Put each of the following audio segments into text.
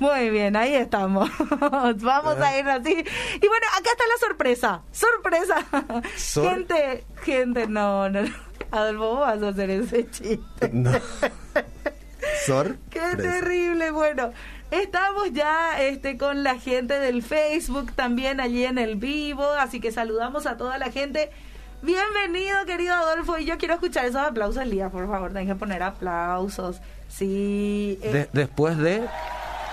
Muy bien, ahí estamos. Vamos a ir así. Y bueno, acá está la sorpresa. Sorpresa. Sor- gente, gente, no, no. Adolfo, vos vas a hacer ese chiste. No. Sor. Qué terrible. Bueno, estamos ya este con la gente del Facebook también allí en el vivo, así que saludamos a toda la gente. Bienvenido, querido Adolfo, y yo quiero escuchar esos aplausos, Elías, por favor, tenés que poner aplausos. Sí. eh, De- después de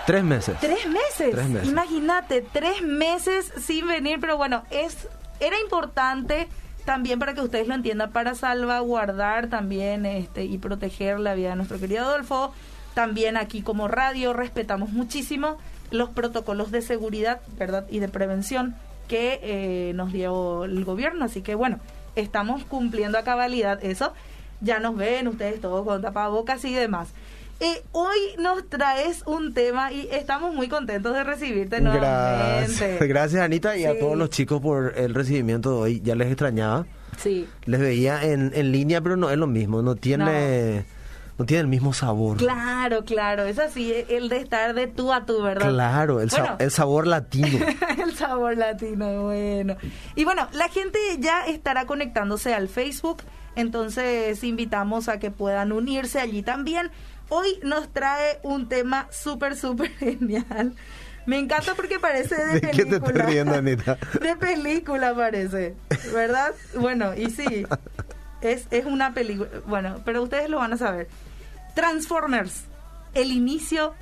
tres meses. Tres meses. Tres meses. Imagínate, tres meses sin venir, pero bueno, es era importante también para que ustedes lo entiendan, para salvaguardar también este y proteger la vida de nuestro querido Adolfo. También aquí como radio respetamos muchísimo los protocolos de seguridad, ¿verdad? Y de prevención que eh, nos dio el gobierno. Así que bueno, estamos cumpliendo a cabalidad eso. Ya nos ven ustedes todos con tapabocas y demás. Eh, hoy nos traes un tema y estamos muy contentos de recibirte Gracias. nuevamente. Gracias, Anita, y a todos los chicos por el recibimiento de hoy. Ya les extrañaba. Sí. Les veía en, en línea, pero no es lo mismo. No tiene, no. tiene el mismo sabor. Claro, claro, es así, el de estar de tú a tú, ¿verdad? Claro, el, sa- Bueno. el sabor latino. el sabor latino, bueno. Y bueno, la gente ya estará conectándose al Facebook, entonces invitamos a que puedan unirse allí también. Hoy nos trae un tema súper, súper genial. Me encanta porque parece de, ¿De qué te película. estás riendo, Anita? De película parece, ¿verdad? Bueno, y sí, es, es una película. Bueno, pero ustedes lo van a saber. Transformers, el inicio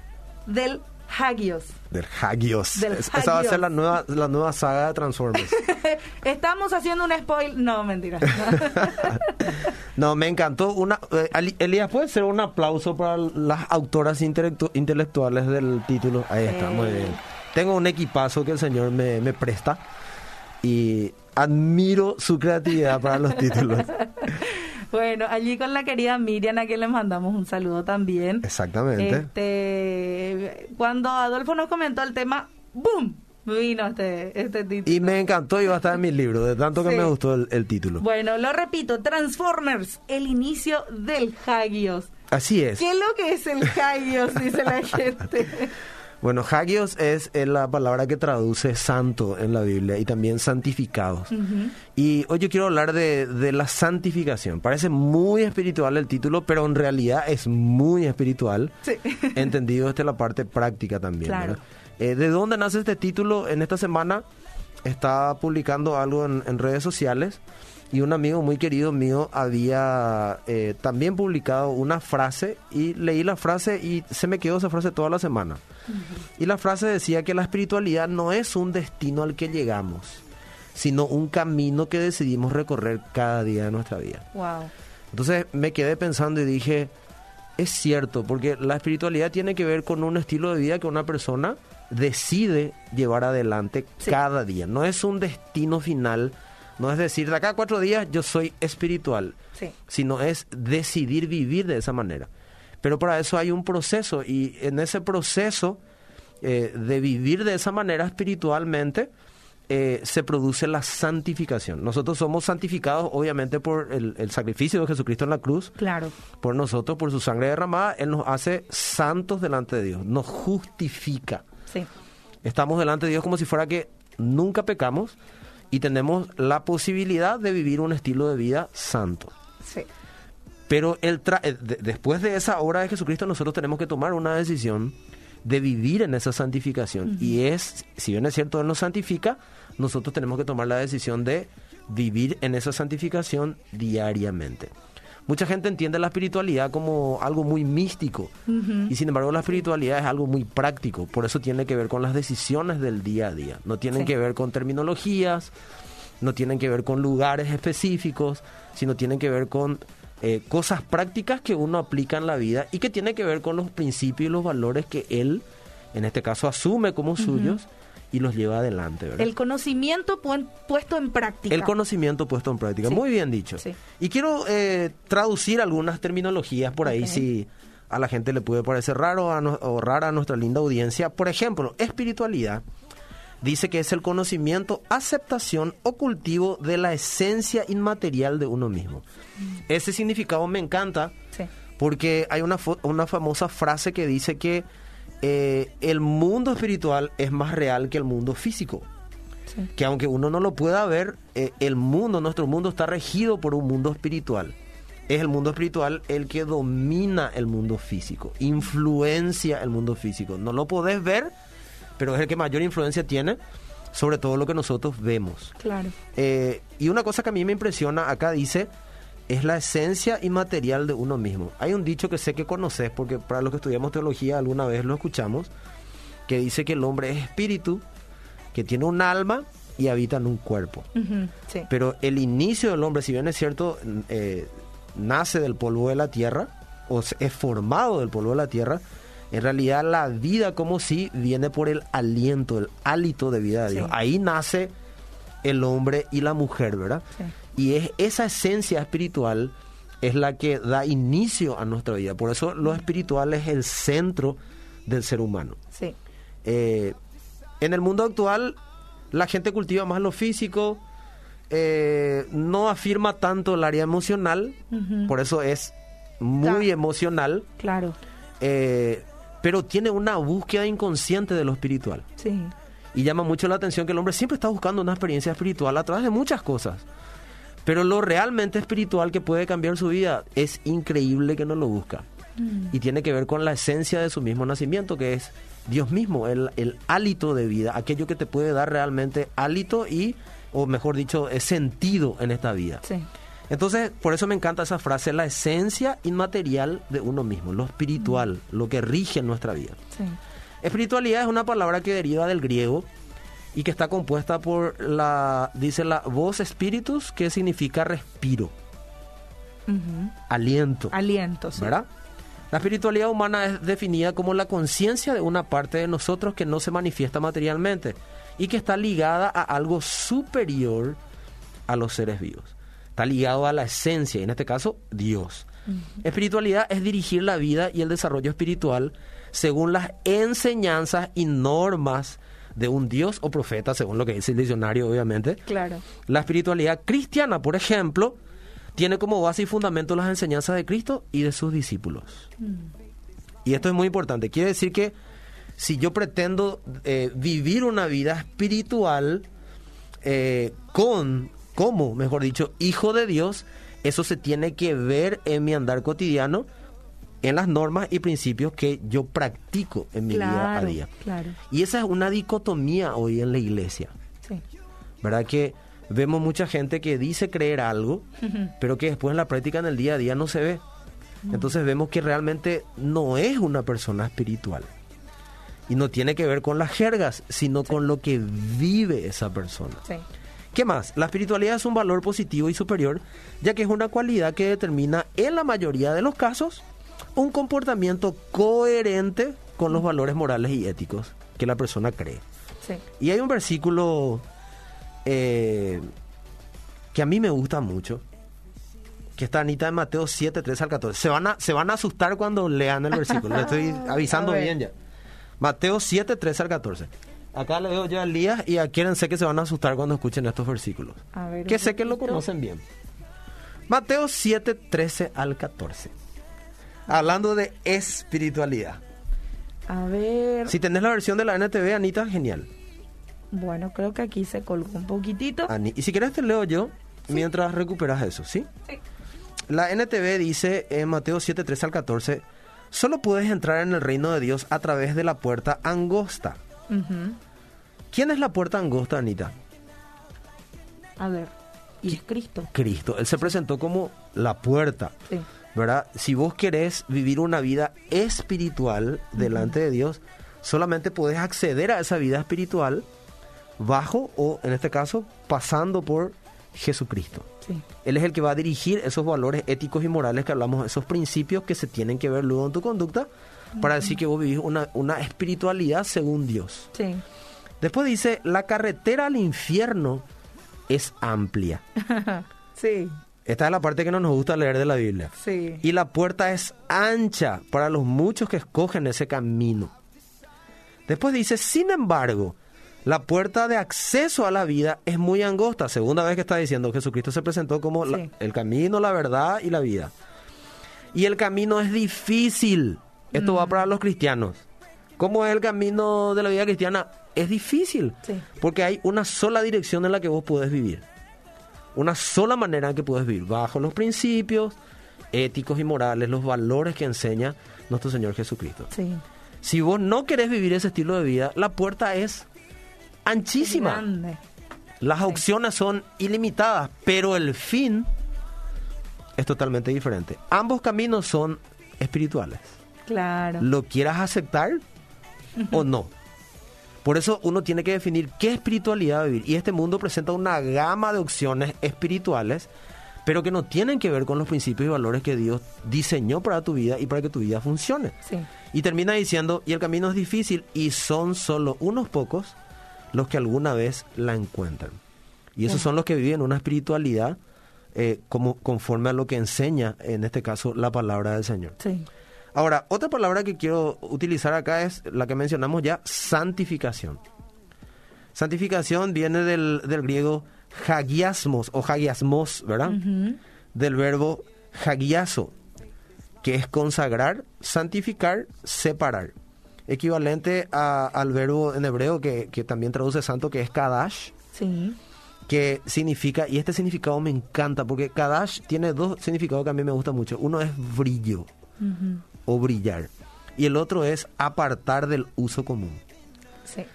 del Hagios. Del Hagios. Del Es- Esa va a ser la nueva, la nueva saga de Transformers. Estamos haciendo un spoil. No, mentira. No, me encantó. Una, eh, Elías, ¿puede ser un aplauso para las autoras intelectu- intelectuales del título? Ahí está, muy bien. Tengo un equipazo que el señor me, me presta y admiro su creatividad para los títulos. Bueno, allí con la querida Miriam, a quien le mandamos un saludo también. Exactamente. Este, cuando Adolfo nos comentó el tema, ¡boom! Vino este, este título. Y me encantó y va a estar en mi libro, de tanto que Sí. me gustó el, el título. Bueno, lo repito, Transformers, el inicio del Hagios. Así es. ¿Qué es lo que es el Hagios? Dice la gente. Bueno, Hagios es la palabra que traduce santo en la Biblia y también santificados. Y hoy yo quiero hablar de, de la santificación. Parece muy espiritual el título, pero en realidad es muy espiritual. Sí. Entendido desde la parte práctica también. Claro. Eh, ¿De dónde nace este título? En esta semana estaba publicando algo en, en redes sociales y un amigo muy querido mío había eh, también publicado una frase y leí la frase y se me quedó esa frase toda la semana. Y la frase decía que la espiritualidad no es un destino al que llegamos, sino un camino que decidimos recorrer cada día de nuestra vida. Wow. Entonces me quedé pensando y dije, es cierto, porque la espiritualidad tiene que ver con un estilo de vida que una persona decide llevar adelante Sí. cada día. No es un destino final, no es decir, de acá a cuatro días yo soy espiritual, Sí. sino es decidir vivir de esa manera. Pero para eso hay un proceso y en ese proceso eh, de vivir de esa manera espiritualmente, eh, se produce la santificación. Nosotros somos santificados obviamente por el, el sacrificio de Jesucristo en la cruz, Claro. por nosotros, por su sangre derramada, Él nos hace santos delante de Dios, nos justifica. Sí. Estamos delante de Dios como si fuera que nunca pecamos y tenemos la posibilidad de vivir un estilo de vida santo. Sí. Pero el tra- eh, de- después de esa obra de Jesucristo, nosotros tenemos que tomar una decisión de vivir en esa santificación. Y es, si bien es cierto, Él nos santifica, nosotros tenemos que tomar la decisión de vivir en esa santificación diariamente. Mucha gente entiende la espiritualidad como algo muy místico y sin embargo la espiritualidad es algo muy práctico, por eso tiene que ver con las decisiones del día a día, no tienen Sí. que ver con terminologías, no tienen que ver con lugares específicos, sino tienen que ver con eh, cosas prácticas que uno aplica en la vida y que tiene que ver con los principios y los valores que él, en este caso, asume como suyos y los lleva adelante. ¿verdad? El conocimiento puen- puesto en práctica. El conocimiento puesto en práctica. Sí. Muy bien dicho. Sí. Y quiero eh, traducir algunas terminologías por ahí si a la gente le puede parecer raro a no- o rara a nuestra linda audiencia. Por ejemplo, espiritualidad dice que es el conocimiento, aceptación o cultivo de la esencia inmaterial de uno mismo. Ese significado me encanta Sí. porque hay una, una famosa frase que dice que eh, el mundo espiritual es más real que el mundo físico. Sí. Que aunque uno no lo pueda ver, eh, el mundo, nuestro mundo está regido por un mundo espiritual. Es el mundo espiritual el que domina el mundo físico, influencia el mundo físico. No lo podés ver, pero es el que mayor influencia tiene sobre todo lo que nosotros vemos. Claro. Eh, y una cosa que a mí me impresiona acá dice, es la esencia inmaterial de uno mismo. Hay un dicho que sé que conoces, porque para los que estudiamos teología alguna vez lo escuchamos, que dice que el hombre es espíritu, que tiene un alma y habita en un cuerpo. Sí. Pero el inicio del hombre, si bien es cierto, eh, nace del polvo de la tierra, o es formado del polvo de la tierra, en realidad la vida como si viene por el aliento, el hálito de vida de Sí. Dios. Ahí nace el hombre y la mujer, ¿verdad? Sí. Y es esa esencia espiritual es la que da inicio a nuestra vida. Por eso lo espiritual es el centro del ser humano. Sí. Eh, en el mundo actual, la gente cultiva más lo físico, eh, no afirma tanto el área emocional, por eso es muy emocional, Claro. eh, pero tiene una búsqueda inconsciente de lo espiritual. Sí. Y llama mucho la atención que el hombre siempre está buscando una experiencia espiritual a través de muchas cosas. Pero lo realmente espiritual que puede cambiar su vida es increíble que no lo busca. Mm. Y tiene que ver con la esencia de su mismo nacimiento, que es Dios mismo, el, el hálito de vida, aquello que te puede dar realmente hálito y, o mejor dicho, eh, sentido en esta vida. Sí. Entonces, por eso me encanta esa frase, la esencia inmaterial de uno mismo, lo espiritual, lo que rige nuestra vida. Sí. Espiritualidad es una palabra que deriva del griego y que está compuesta por la, dice la voz espíritus, que significa respiro, aliento, Aliento, sí. ¿verdad? La espiritualidad humana es definida como la conciencia de una parte de nosotros que no se manifiesta materialmente y que está ligada a algo superior a los seres vivos. Está ligado a la esencia, y en este caso, Dios. Espiritualidad es dirigir la vida y el desarrollo espiritual según las enseñanzas y normas de un Dios o profeta, según lo que dice el diccionario, obviamente. Claro. La espiritualidad cristiana, por ejemplo, tiene como base y fundamento las enseñanzas de Cristo y de sus discípulos. Y esto es muy importante. Quiere decir que si yo pretendo eh, vivir una vida espiritual eh, con, como, mejor dicho, hijo de Dios, eso se tiene que ver en mi andar cotidiano, en las normas y principios que yo practico en mi día a Claro, día. claro. Y esa es una dicotomía hoy en la iglesia. Sí. ¿verdad? Que vemos mucha gente que dice creer algo, pero que después en la práctica en el día a día no se ve. Entonces vemos que realmente no es una persona espiritual. Y no tiene que ver con las jergas, sino con lo que vive esa persona. Sí. ¿Qué más? La espiritualidad es un valor positivo y superior, ya que es una cualidad que determina en la mayoría de los casos un comportamiento coherente con los valores morales y éticos que la persona cree. Sí. Y hay un versículo eh, que a mí me gusta mucho, que está Anita en Mateo 7, 13 al 14. Se van a, se van a asustar cuando lean el versículo, le estoy avisando bien ya. Mateo 7, 13 al 14. Acá leo yo a Elías y a quienes sé que se van a asustar cuando escuchen estos versículos. A ver, que sé que lo poquito. conocen bien. Mateo 7, 13 al 14. Hablando de espiritualidad. A ver. Si tenés la versión de la NTV, Anita, genial. Bueno, creo que aquí se colgó un poquitito. Ani- Y si quieres te leo yo mientras recuperas eso, ¿sí? Sí. La NTV dice en Mateo 7, 13 al 14, solo puedes entrar en el reino de Dios a través de la puerta angosta. Ujú. ¿Quién es la puerta angosta, Anita? A ver. Y es Cristo. Cristo. Él se presentó como la puerta, Sí. ¿Verdad? Si vos querés vivir una vida espiritual delante de Dios, solamente podés acceder a esa vida espiritual bajo o, en este caso, pasando por Jesucristo. Sí. Él es el que va a dirigir esos valores éticos y morales que hablamos, esos principios que se tienen que ver luego en tu conducta para decir que vos vivís una, una espiritualidad según Dios. Sí. Después dice, la carretera al infierno es amplia. sí. Esta es la parte que no nos gusta leer de la Biblia. Sí. Y la puerta es ancha para los muchos que escogen ese camino. Después dice, sin embargo, la puerta de acceso a la vida es muy angosta. Segunda vez que está diciendo, Jesucristo se presentó como la- el camino, la verdad y la vida. Y el camino es difícil. Esto va para los cristianos. ¿Cómo es el camino de la vida cristiana? Es difícil, Sí. porque hay una sola dirección en la que vos podés vivir. Una sola manera en que puedes vivir, bajo los principios éticos y morales, los valores que enseña nuestro Señor Jesucristo. Sí. Si vos no querés vivir ese estilo de vida, la puerta es anchísima. Grande. Las opciones son ilimitadas, pero el fin es totalmente diferente. Ambos caminos son espirituales. Claro. ¿Lo quieras aceptar o no? Por eso uno tiene que definir qué espiritualidad vivir. Y este mundo presenta una gama de opciones espirituales, pero que no tienen que ver con los principios y valores que Dios diseñó para tu vida y para que tu vida funcione. Sí. Y termina diciendo, y el camino es difícil y son solo unos pocos los que alguna vez la encuentran. Y esos son los que viven una espiritualidad eh, como, conforme a lo que enseña, en este caso, la palabra del Señor. Sí. Ahora, otra palabra que quiero utilizar acá es la que mencionamos ya, santificación. Santificación viene del, del griego hagiasmos o hagiasmos, ¿verdad? Del verbo hagiaso, que es consagrar, santificar, separar. Equivalente a- al verbo en hebreo que, que también traduce santo, que es kadash, Sí. que significa, y este significado me encanta, porque kadash tiene dos significados que a mí me gustan mucho. Uno es brillo O brillar. Y el otro es apartar del uso común. Sí.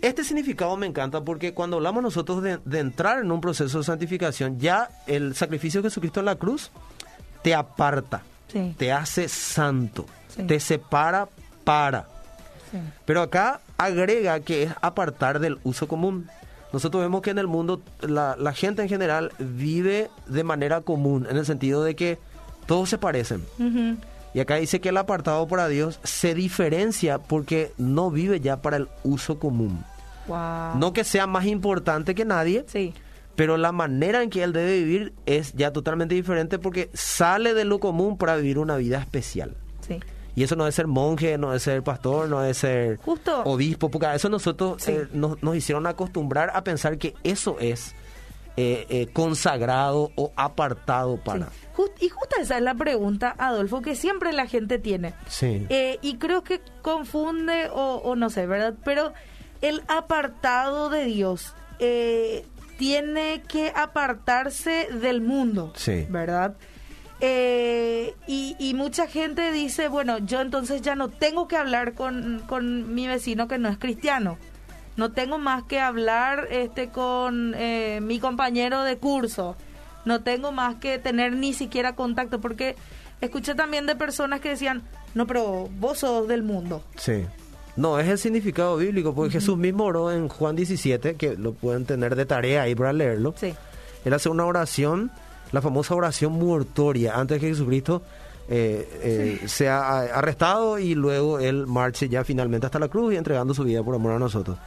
Este significado me encanta porque cuando hablamos nosotros de, de entrar en un proceso de santificación, ya el sacrificio de Jesucristo en la cruz te aparta, Sí. te hace santo, Sí. te separa para. Sí. Pero acá agrega que es apartar del uso común. Nosotros vemos que en el mundo la, la gente en general vive de manera común, en el sentido de que todos se parecen. Y acá dice que el apartado para Dios se diferencia porque no vive ya para el uso común. Wow. No que sea más importante que nadie, Sí. pero la manera en que él debe vivir es ya totalmente diferente porque sale de lo común para vivir una vida especial. Sí. Y eso no es ser monje, no es ser pastor, no es ser Justo. obispo, porque a eso nosotros Sí. eh, nos, nos hicieron acostumbrar a pensar que eso es eh, eh, consagrado o apartado para. Sí. Y justo esa es la pregunta, Adolfo, que siempre la gente tiene. Sí. Eh, y creo que confunde o, o no sé, ¿verdad? Pero el apartado de Dios eh, tiene que apartarse del mundo, Sí. ¿verdad? Eh, y, y mucha gente dice, bueno, yo entonces ya no tengo que hablar con, con mi vecino que no es cristiano. No tengo más que hablar este con eh, mi compañero de curso. No tengo más que tener ni siquiera contacto porque escuché también de personas que decían, no, pero vos sos del mundo. Sí. No, es el significado bíblico, porque Jesús mismo oró en Juan 17, que lo pueden tener de tarea ahí para leerlo. Sí, Él hace una oración, la famosa oración mortoria, antes de que Jesucristo eh, eh, sea arrestado y luego él marche ya finalmente hasta la cruz y entregando su vida por amor a nosotros.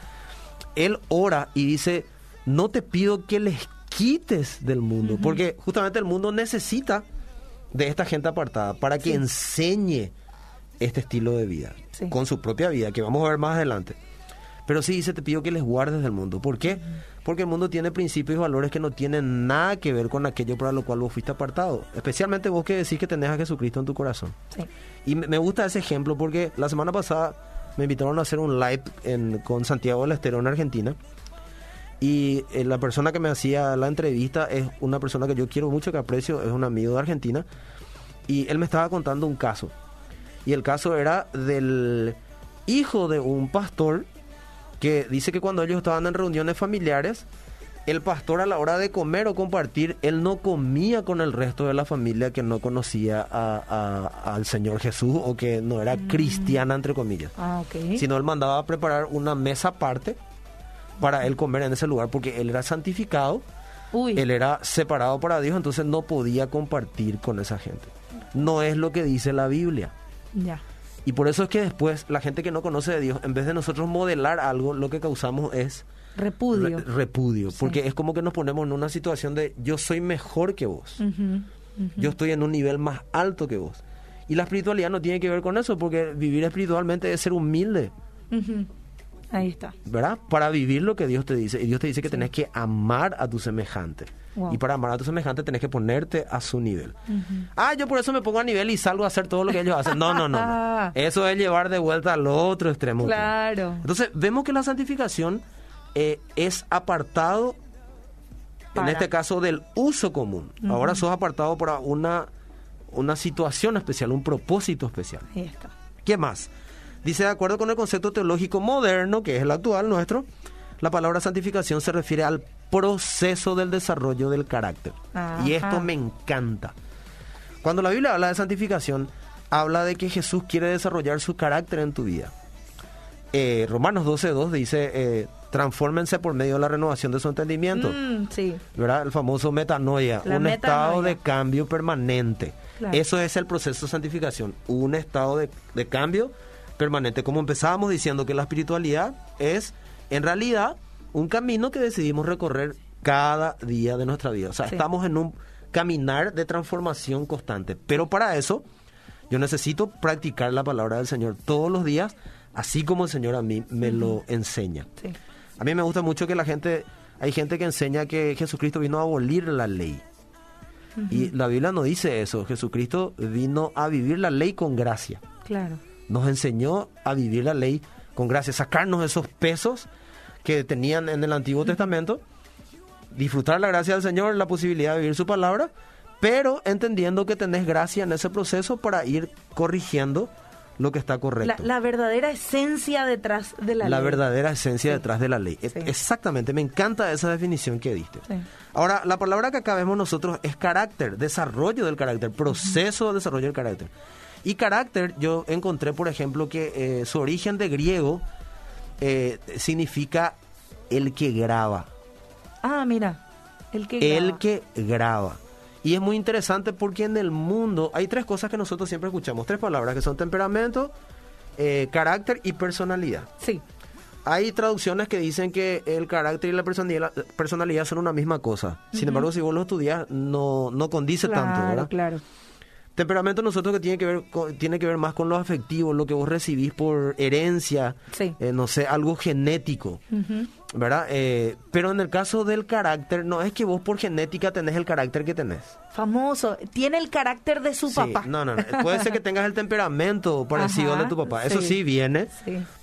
Él ora y dice, no te pido que les quites del mundo, porque justamente el mundo necesita de esta gente apartada para que Sí. enseñe este estilo de vida, Sí. con su propia vida, que vamos a ver más adelante. Pero sí dice, te pido que les guardes del mundo. ¿Por qué? Porque el mundo tiene principios y valores que no tienen nada que ver con aquello para lo cual vos fuiste apartado. Especialmente vos que decís que tenés a Jesucristo en tu corazón. sí. Y me gusta ese ejemplo porque la semana pasada me invitaron a hacer un live con Santiago del Estero en Argentina. Y eh, la persona que me hacía la entrevista es una persona que yo quiero mucho, que aprecio, es un amigo de Argentina. Y él me estaba contando un caso. Y el caso era del hijo de un pastor que dice que cuando ellos estaban en reuniones familiares, el pastor a la hora de comer o compartir, él no comía con el resto de la familia que no conocía a- a- al Señor Jesús o que no era cristiana, entre comillas. Ah, ok. Sino él mandaba a preparar una mesa aparte para él comer en ese lugar porque él era santificado, Uy, él era separado para Dios, entonces no podía compartir con esa gente. No es lo que dice la Biblia. ya. Y por eso es que después la gente que no conoce de Dios, en vez de nosotros modelar algo, lo que causamos es Repudio. re- repudio. Sí. Porque es como que nos ponemos en una situación de yo soy mejor que vos. Yo estoy en un nivel más alto que vos. Y la espiritualidad no tiene que ver con eso, porque vivir espiritualmente es ser humilde. Ahí está. ¿verdad? Para vivir lo que Dios te dice. Y Dios te dice que tenés que amar a tu semejante. Wow. Y para amar a tu semejante tenés que ponerte a su nivel. Ah, yo por eso me pongo a nivel y salgo a hacer todo lo que ellos hacen. No, no, no. no. Ah. Eso es llevar de vuelta al otro extremo. Claro. Entonces, vemos que la santificación eh, es apartado, Para. en este caso, del uso común. Ahora sos apartado para una, una situación especial, un propósito especial. Ahí está. ¿Qué más? Dice, de acuerdo con el concepto teológico moderno, que es el actual nuestro, la palabra santificación se refiere al proceso del desarrollo del carácter. Y esto me encanta. Cuando la Biblia habla de santificación, habla de que Jesús quiere desarrollar su carácter en tu vida. Eh, Romanos 12.2 dice, eh, transfórmense por medio de la renovación de su entendimiento. Mm, sí. ¿verdad? El famoso metanoia, La un metanoia. estado de cambio permanente. Claro. Eso es el proceso de santificación, un estado de, de cambio permanente. Como empezábamos diciendo que la espiritualidad es, en realidad, un camino que decidimos recorrer cada día de nuestra vida. O sea, Sí. estamos en un caminar de transformación constante. Pero para eso, yo necesito practicar la palabra del Señor todos los días, así como el Señor a mí me lo enseña. Sí. A mí me gusta mucho que la gente, hay gente que enseña que Jesucristo vino a abolir la ley. Y la Biblia no dice eso. Jesucristo vino a vivir la ley con gracia. Claro. Nos enseñó a vivir la ley con gracia, sacarnos esos pesos que tenían en el Antiguo Testamento, disfrutar la gracia del Señor, la posibilidad de vivir su palabra, pero entendiendo que tenés gracia en ese proceso para ir corrigiendo lo que está La, correcto la verdadera esencia detrás de la, la ley. verdadera esencia Sí. detrás de la ley. Sí. Exactamente, me encanta esa definición que diste. Sí. Ahora, la palabra que acá vemos nosotros es carácter, desarrollo del carácter, proceso de desarrollo del carácter. Y carácter, yo encontré, por ejemplo, que eh, su origen de griego eh, significa el que graba. Ah, mira. El que El graba. que graba. Y es muy interesante porque en el mundo hay tres cosas que nosotros siempre escuchamos, tres palabras que son temperamento, eh, carácter y personalidad. Sí. Hay traducciones que dicen que el carácter y la personalidad, personalidad son una misma cosa. Sin embargo, si vos lo estudias, no, no condice tanto, Claro, ¿verdad? claro. Temperamento nosotros que tiene que ver con- tiene que ver más con lo afectivo, lo que vos recibís por herencia, Sí. eh, no sé, algo genético. ¿verdad? Eh, pero en el caso del carácter, no es que vos por genética tenés el carácter que tenés. Famoso. Tiene el carácter de su Sí, papá. No, no, no. Puede ser que tengas el temperamento parecido al de tu papá. Eso sí. viene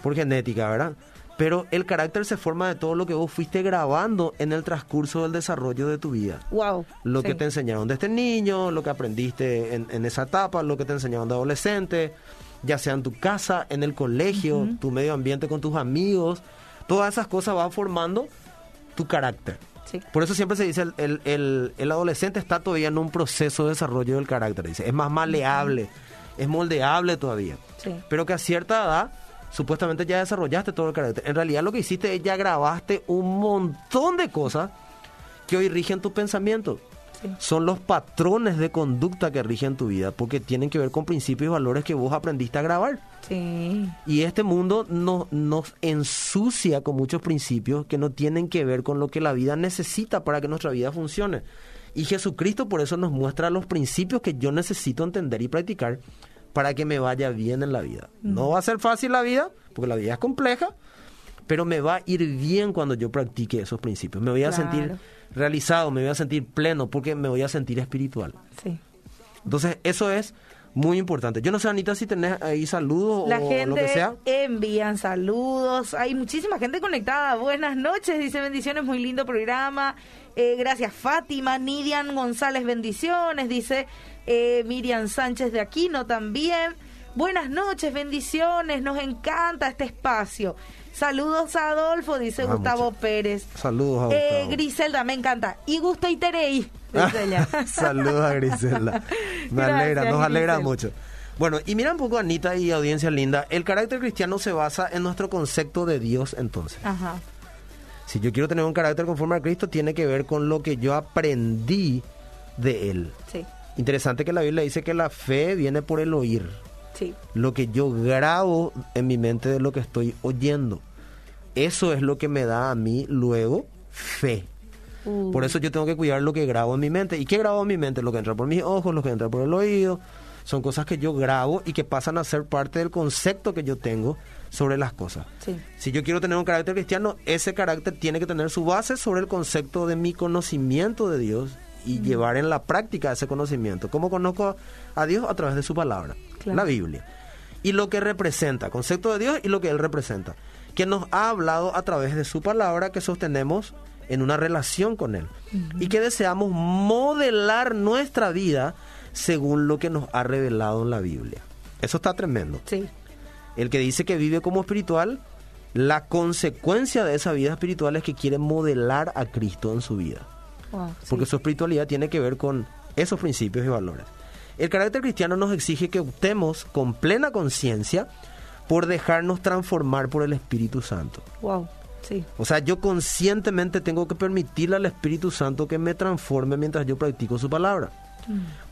por genética, ¿verdad? Pero el carácter se forma de todo lo que vos fuiste grabando en el transcurso del desarrollo de tu vida. Wow. Lo que te enseñaron desde niño, lo que aprendiste en, en esa etapa, lo que te enseñaron de adolescente, ya sea en tu casa, en el colegio, tu medio ambiente con tus amigos. Todas esas cosas van formando tu carácter. Sí. Por eso siempre se dice, el, el- el- el adolescente está todavía en un proceso de desarrollo del carácter. Dice, es más maleable, es moldeable todavía. Sí. Pero que a cierta edad, supuestamente ya desarrollaste todo el carácter. En realidad lo que hiciste es ya grabaste un montón de cosas que hoy rigen tu pensamiento. Sí. Son los patrones de conducta que rigen tu vida, porque tienen que ver con principios y valores que vos aprendiste a grabar. Sí. Y este mundo no- nos ensucia con muchos principios que no tienen que ver con lo que la vida necesita para que nuestra vida funcione. Y Jesucristo por eso nos muestra los principios que yo necesito entender y practicar para que me vaya bien en la vida. No va a ser fácil la vida, porque la vida es compleja, pero me va a ir bien cuando yo practique esos principios. Me voy a Claro. sentir realizado, me voy a sentir pleno, porque me voy a sentir espiritual. Sí. Entonces, eso es muy importante. Yo no sé, Anita, si tenés ahí saludos La o gente lo que sea. envían saludos. Hay muchísima gente conectada. Buenas noches, dice bendiciones, muy lindo programa. Eh, gracias Fátima, Nidian González, bendiciones, dice eh, Miriam Sánchez de Aquino también. Buenas noches, bendiciones, nos encanta este espacio. Saludos a Adolfo, dice Ah, Gustavo muchas- Pérez. Saludos a Eh, Gustavo. Griselda, me encanta. Y Gusta y Terei, ella. Saludos a Griselda. Me Gracias, alegra, nos alegra mucho. Bueno, y mira un poco, Anita y audiencia linda, el carácter cristiano se basa en nuestro concepto de Dios entonces. Ajá. Si yo quiero tener un carácter conforme a Cristo, tiene que ver con lo que yo aprendí de Él. Sí, Interesante que la Biblia dice que la fe viene por el oír. sí. Lo que yo grabo en mi mente de lo que estoy oyendo. Eso es lo que me da a mí luego fe. Por eso yo tengo que cuidar lo que grabo en mi mente. ¿Y qué grabo en mi mente? Lo que entra por mis ojos, lo que entra por el oído. Son cosas que yo grabo y que pasan a ser parte del concepto que yo tengo sobre las cosas. Sí. Si yo quiero tener un carácter cristiano, ese carácter tiene que tener su base sobre el concepto de mi conocimiento de Dios y llevar en la práctica ese conocimiento. ¿Cómo conozco a Dios? A través de su palabra, Claro. la Biblia. Y lo que representa, concepto de Dios y lo que Él representa. Que nos ha hablado a través de su palabra que sostenemos en una relación con Él. Y que deseamos modelar nuestra vida según lo que nos ha revelado en la Biblia. Eso está tremendo. Sí. El que dice que vive como espiritual, la consecuencia de esa vida espiritual es que quiere modelar a Cristo en su vida. Wow, sí. Porque su espiritualidad tiene que ver con esos principios y valores. El carácter cristiano nos exige que optemos con plena conciencia por dejarnos transformar por el Espíritu Santo. Wow, sí. O sea, yo conscientemente tengo que permitirle al Espíritu Santo que me transforme mientras yo practico su palabra.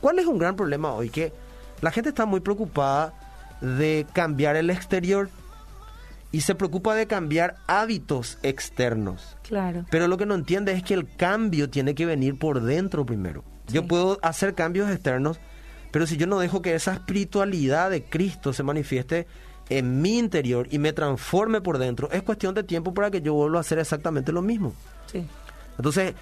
¿Cuál es un gran problema hoy? Que la gente está muy preocupada de cambiar el exterior y se preocupa de cambiar hábitos externos. Claro. Pero lo que no entiende es que el cambio tiene que venir por dentro primero. Yo puedo hacer cambios externos, pero si yo no dejo que esa espiritualidad de Cristo se manifieste en mi interior y me transforme por dentro, es cuestión de tiempo para que yo vuelva a hacer exactamente lo mismo. Sí. Entonces,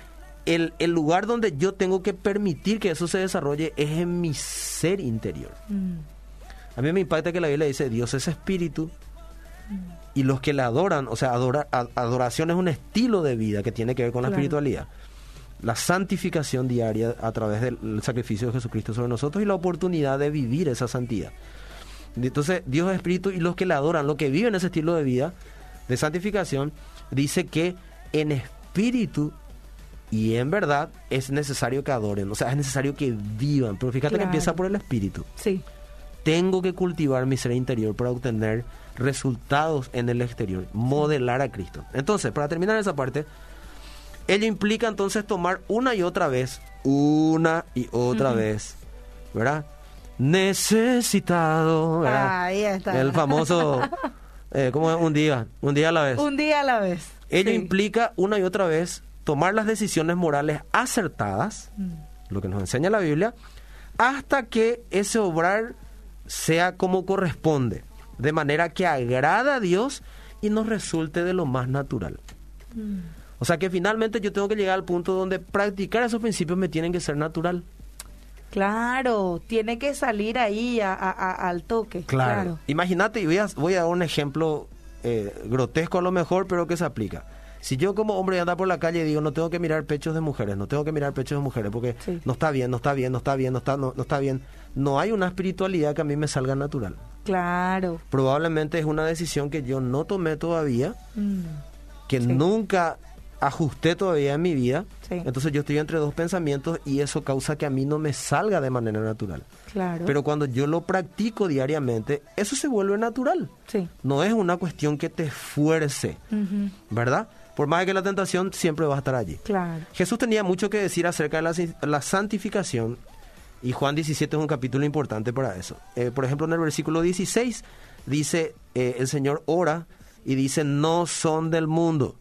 el, el lugar donde yo tengo que permitir que eso se desarrolle es en mi ser interior. Mm. A mí me impacta que la Biblia dice, Dios es espíritu, y los que le adoran, o sea, adora- adoración es un estilo de vida que tiene que ver con la espiritualidad. La santificación diaria a través del sacrificio de Jesucristo sobre nosotros y la oportunidad de vivir esa santidad. Entonces, Dios es espíritu y los que le adoran, los que viven ese estilo de vida de santificación, dice que en espíritu y en verdad es necesario que adoren, o sea, es necesario que vivan, pero fíjate que empieza por el espíritu Sí. tengo que cultivar mi ser interior para obtener resultados en el exterior, modelar a Cristo. Entonces, para terminar esa parte, ello implica entonces tomar una y otra vez, una y otra vez, ¿verdad? Necesitado, ¿verdad? Ahí está. El famoso, eh, ¿cómo es? Un día, un día a la vez. Un día a la vez. Ello Sí. implica una y otra vez tomar las decisiones morales acertadas, Mm. lo que nos enseña la Biblia, hasta que ese obrar sea como corresponde, de manera que agrada a Dios y nos resulte de lo más natural. Mm. O sea que finalmente yo tengo que llegar al punto donde practicar esos principios me tienen que ser natural. Claro, tiene que salir ahí a- a- a- al toque. Claro. Imagínate, y voy a, voy a dar un ejemplo eh, grotesco a lo mejor, pero que se aplica. Si yo como hombre anda por la calle y digo, no tengo que mirar pechos de mujeres, no tengo que mirar pechos de mujeres, porque Sí. no está bien, no está bien, no está bien, no está, no, no está bien, no hay una espiritualidad que a mí me salga natural. Claro. Probablemente es una decisión que yo no tomé todavía, Mm. que Sí. nunca ajusté todavía en mi vida. Sí. Entonces yo estoy entre dos pensamientos y eso causa que a mí no me salga de manera natural. Claro. Pero cuando yo lo practico diariamente, eso se vuelve natural. Sí. No es una cuestión que te fuerce, Ujú. ¿verdad? Por más que la tentación siempre va a estar allí. Claro. Jesús tenía mucho que decir acerca de la, la santificación y Juan 17 es un capítulo importante para eso. Eh, por ejemplo, en el versículo 16 dice, eh, el Señor ora y dice, no son del mundo.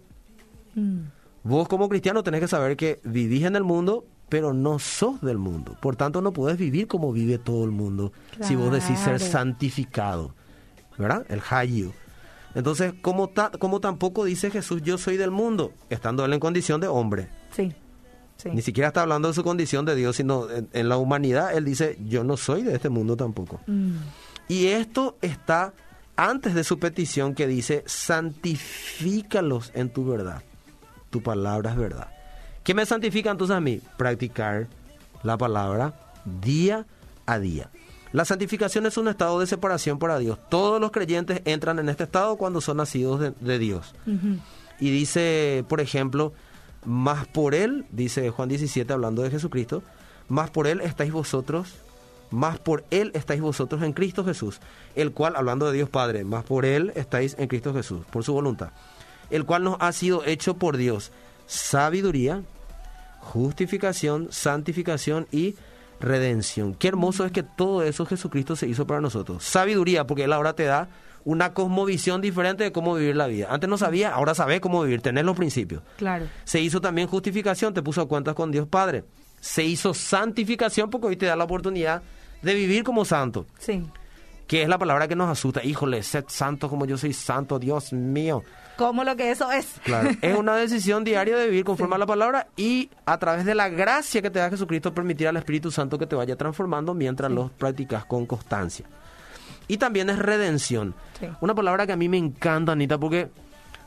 Mm. Vos como cristiano tenés que saber que vivís en el mundo, pero no sos del mundo. Por tanto, no podés vivir como vive todo el mundo si vos decís ser santificado. ¿Verdad? El hayu. Entonces, como, ta- como tampoco dice Jesús, yo soy del mundo, estando él en condición de hombre. Sí. Sí. Ni siquiera está hablando de su condición de Dios, sino en, en la humanidad. Él dice, yo no soy de este mundo tampoco. Mm. Y esto está antes de su petición que dice, santifícalos en tu verdad. Tu palabra es verdad. ¿Qué me santifica entonces a mí? Practicar la palabra día a día. La santificación es un estado de separación para Dios. Todos los creyentes entran en este estado cuando son nacidos de, de Dios. Y dice, por ejemplo, más por él, dice Juan 17 hablando de Jesucristo, más por él estáis vosotros, más por él estáis vosotros en Cristo Jesús, el cual, hablando de Dios Padre, más por él estáis en Cristo Jesús, por su voluntad, el cual nos ha sido hecho por Dios sabiduría, justificación, santificación y redención. Qué hermoso es que todo eso Jesucristo se hizo para nosotros. Sabiduría, porque Él ahora te da una cosmovisión diferente de cómo vivir la vida. Antes no sabía, ahora sabes cómo vivir, tenés los principios. Claro. Se hizo también justificación, te puso a cuentas con Dios Padre. Se hizo santificación porque hoy te da la oportunidad de vivir como santo. Sí. Que es la palabra que nos asusta. Híjole, sed santo como yo soy santo, Dios mío. ¿Cómo lo que eso es? Claro, es una decisión diaria de vivir conforme a la palabra y a través de la gracia que te da Jesucristo permitir al Espíritu Santo que te vaya transformando mientras los practicas con constancia. Y también es redención. Sí. Una palabra que a mí me encanta, Anita, porque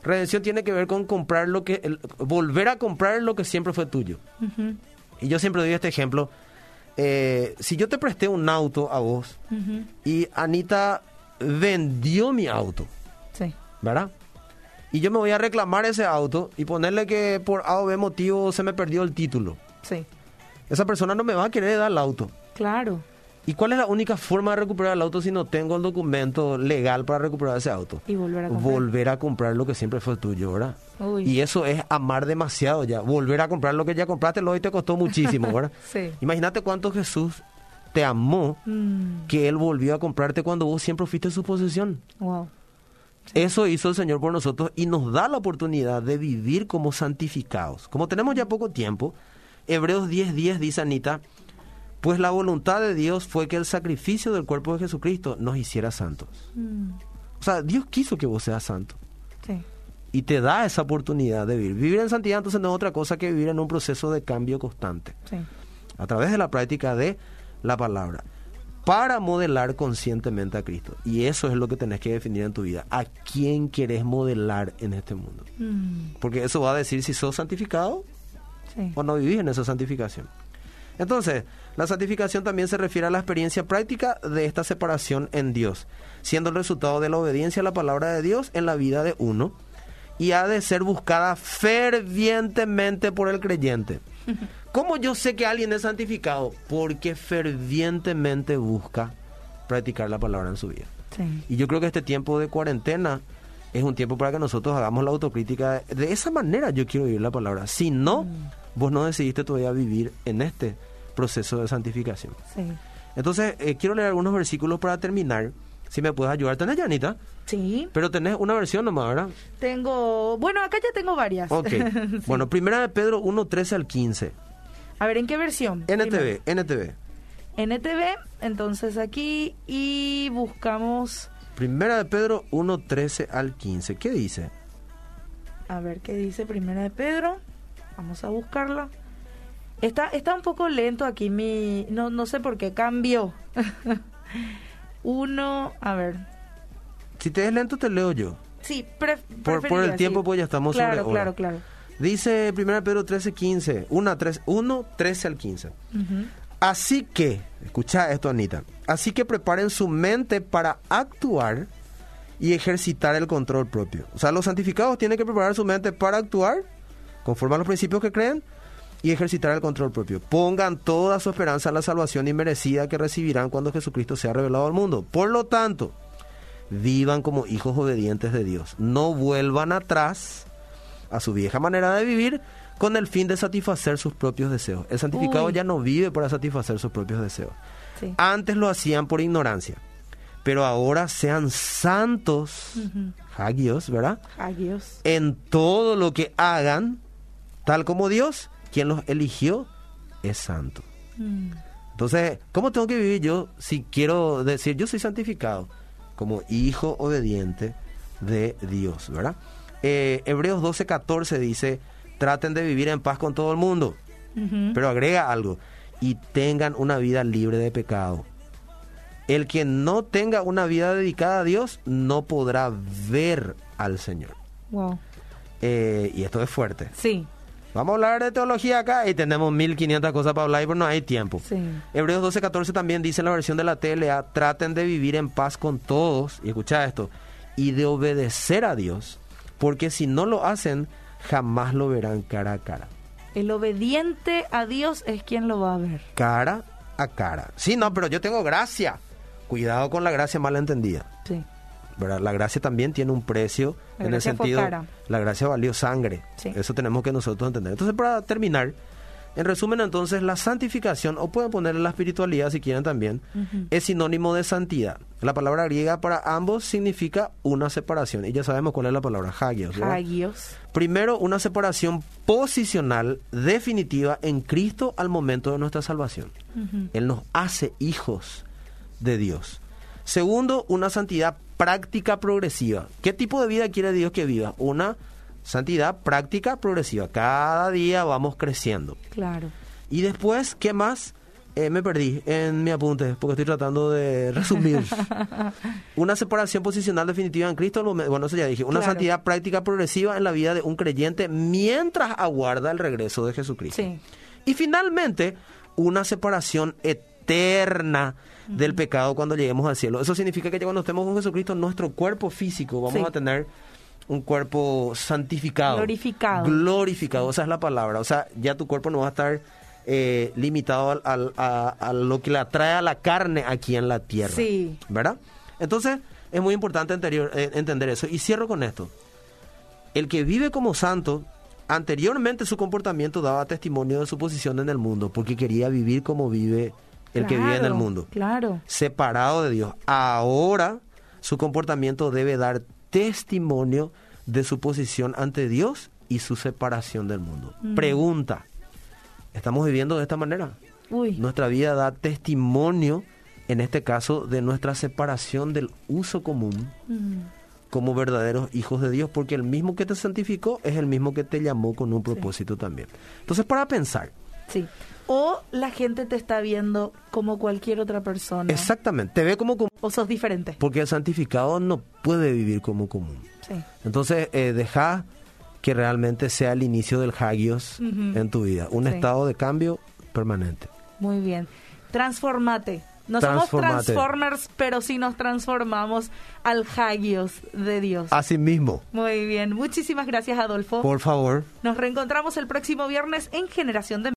redención tiene que ver con comprar lo que, el- volver a comprar lo que siempre fue tuyo. Y yo siempre doy este ejemplo. Eh, si yo te presté un auto a vos y Anita vendió mi auto, Sí. ¿verdad? Y yo me voy a reclamar ese auto y ponerle que por A o B motivo se me perdió el título. Sí. Esa persona no me va a querer dar el auto. Claro. ¿Y cuál es la única forma de recuperar el auto si no tengo el documento legal para recuperar ese auto? Y volver a comprar. Volver a comprar lo que siempre fue tuyo, ¿verdad? Uy. Y eso es amar demasiado ya. Volver a comprar lo que ya compraste, lo hoy te costó muchísimo, ¿verdad? Sí. Imagínate cuánto Jesús te amó Mm, que Él volvió a comprarte cuando vos siempre fuiste su posesión. wow. Eso hizo el Señor por nosotros y nos da la oportunidad de vivir como santificados. Como tenemos ya poco tiempo, Hebreos 10:10 dice Anita, pues la voluntad de Dios fue que el sacrificio del cuerpo de Jesucristo nos hiciera santos. Mm, O sea, Dios quiso que vos seas santo sí. Y te da esa oportunidad de vivir. Vivir en santidad entonces no es otra cosa que vivir en un proceso de cambio constante Sí. a través de la práctica de la palabra para modelar conscientemente a Cristo. Y eso es lo que tenés que definir en tu vida. ¿A quién querés modelar en este mundo? Mm, Porque eso va a decir si sos santificado sí. o no vivís en esa santificación. Entonces, la santificación también se refiere a la experiencia práctica de esta separación en Dios, siendo el resultado de la obediencia a la palabra de Dios en la vida de uno y ha de ser buscada fervientemente por el creyente. ¿Cómo yo sé que alguien es santificado? Porque fervientemente busca practicar la palabra en su vida. Sí. Y yo creo que este tiempo de cuarentena es un tiempo para que nosotros hagamos la autocrítica. De esa manera yo quiero vivir la palabra. Si no, Mm. vos no decidiste todavía vivir en este proceso de santificación. Sí. Entonces, eh, quiero leer algunos versículos para terminar. Si me puedes ayudar. ¿Tenés, Janita? Sí. Pero tenés una versión nomás, ¿verdad? Tengo. Bueno, acá ya tengo varias. Ok. Sí. Bueno, primera de Pedro 1, 13 al 15. A ver, ¿en qué versión? NTV, NTV. NTV, entonces aquí y buscamos, Primera de Pedro 1, 13 al 15. ¿Qué dice? a ver qué dice Primera de Pedro. Vamos a buscarla. Está, está un poco lento aquí mi, no, no sé por qué cambió. Uno, a ver. Si te es lento, te leo yo. Sí, pre- Por, por el tiempo, sí. pues ya estamos Claro, sobre hora. claro, claro. Dice 1 Pedro 13, 15. 1, 13, 1, 13 al 15. Ujú. Así que, escucha esto, Anita. Así que preparen su mente para actuar y ejercitar el control propio. O sea, los santificados tienen que preparar su mente para actuar conforme a los principios que creen y ejercitar el control propio. Pongan toda su esperanza en la salvación inmerecida que recibirán cuando Jesucristo sea revelado al mundo. Por lo tanto, vivan como hijos obedientes de Dios. No vuelvan atrás a su vieja manera de vivir con el fin de satisfacer sus propios deseos. El santificado Uy. ya no vive para satisfacer sus propios deseos. Sí. Antes lo hacían por ignorancia, pero ahora sean santos, hagios, ¿verdad? Ay, Dios. En todo lo que hagan, tal como Dios, quien los eligió, es santo. Mm. Entonces, ¿cómo tengo que vivir yo si quiero decir yo soy santificado? Como hijo obediente de Dios, ¿verdad? Eh, Hebreos 12, 14 dice, traten de vivir en paz con todo el mundo. Pero agrega algo, y tengan una vida libre de pecado. El que no tenga una vida dedicada a Dios no podrá ver al Señor. Wow. Eh, y esto es fuerte. Sí, Vamos a hablar de teología acá y tenemos 1500 cosas para hablar y pero no hay tiempo. sí. Hebreos 12, 14 también dice en la versión de la TLA, traten de vivir en paz con todos, y escucha esto, y de obedecer a Dios, porque si no lo hacen, jamás lo verán cara a cara. El obediente a Dios es quien lo va a ver. Cara a cara. Sí, no, pero yo tengo gracia. Cuidado con la gracia malentendida. Sí. ¿Verdad? La gracia también tiene un precio en el sentido, cara. la gracia valió sangre. Sí. Eso tenemos que nosotros entender. Entonces, para terminar, en resumen, entonces, la santificación, o pueden ponerle la espiritualidad si quieren también, es sinónimo de santidad. La palabra griega para ambos significa una separación. Y ya sabemos cuál es la palabra, hagios. Hagios. Primero, una separación posicional definitiva en Cristo al momento de nuestra salvación. Él nos hace hijos de Dios. Segundo, una santidad práctica progresiva. ¿Qué tipo de vida quiere Dios que viva? Una santidad práctica progresiva. Cada día vamos creciendo. Claro. Y después, ¿qué más? Eh, me perdí en mi apunte porque estoy tratando de resumir. una separación posicional definitiva en Cristo. Bueno, eso ya dije. Una Claro. santidad práctica progresiva en la vida de un creyente mientras aguarda el regreso de Jesucristo. Sí. Y finalmente, una separación eterna del pecado cuando lleguemos al cielo. Eso significa que ya cuando estemos con Jesucristo, nuestro cuerpo físico vamos Sí. a tener un cuerpo santificado. Glorificado. Glorificado, esa es la palabra. O sea, ya tu cuerpo no va a estar eh, limitado al- al- a, a lo que le atrae a la carne aquí en la tierra. Sí. ¿Verdad? Entonces, es muy importante anterior- eh, entender eso. Y cierro con esto. El que vive como santo, anteriormente su comportamiento daba testimonio de su posición en el mundo, porque quería vivir como vive el que vive en el mundo, Claro. separado de Dios. Ahora su comportamiento debe dar testimonio de su posición ante Dios y su separación del mundo. Pregunta, ¿estamos viviendo de esta manera? Uy. Nuestra vida da testimonio, en este caso, de nuestra separación del uso común Mm. como verdaderos hijos de Dios, porque el mismo que te santificó es el mismo que te llamó con un propósito también. Entonces, para pensar, Sí. O la gente te está viendo como cualquier otra persona. exactamente, te ve como común, O sos diferente. porque el santificado no puede vivir como común. Sí. Entonces, eh, deja que realmente sea el inicio del hagios en tu vida, un Sí. estado de cambio permanente. Muy bien. Transformate. No somos transformers, pero sí nos transformamos al Hagios de Dios. Así mismo, Muy bien. Muchísimas gracias, Adolfo. por favor. Nos reencontramos el próximo viernes en Generación de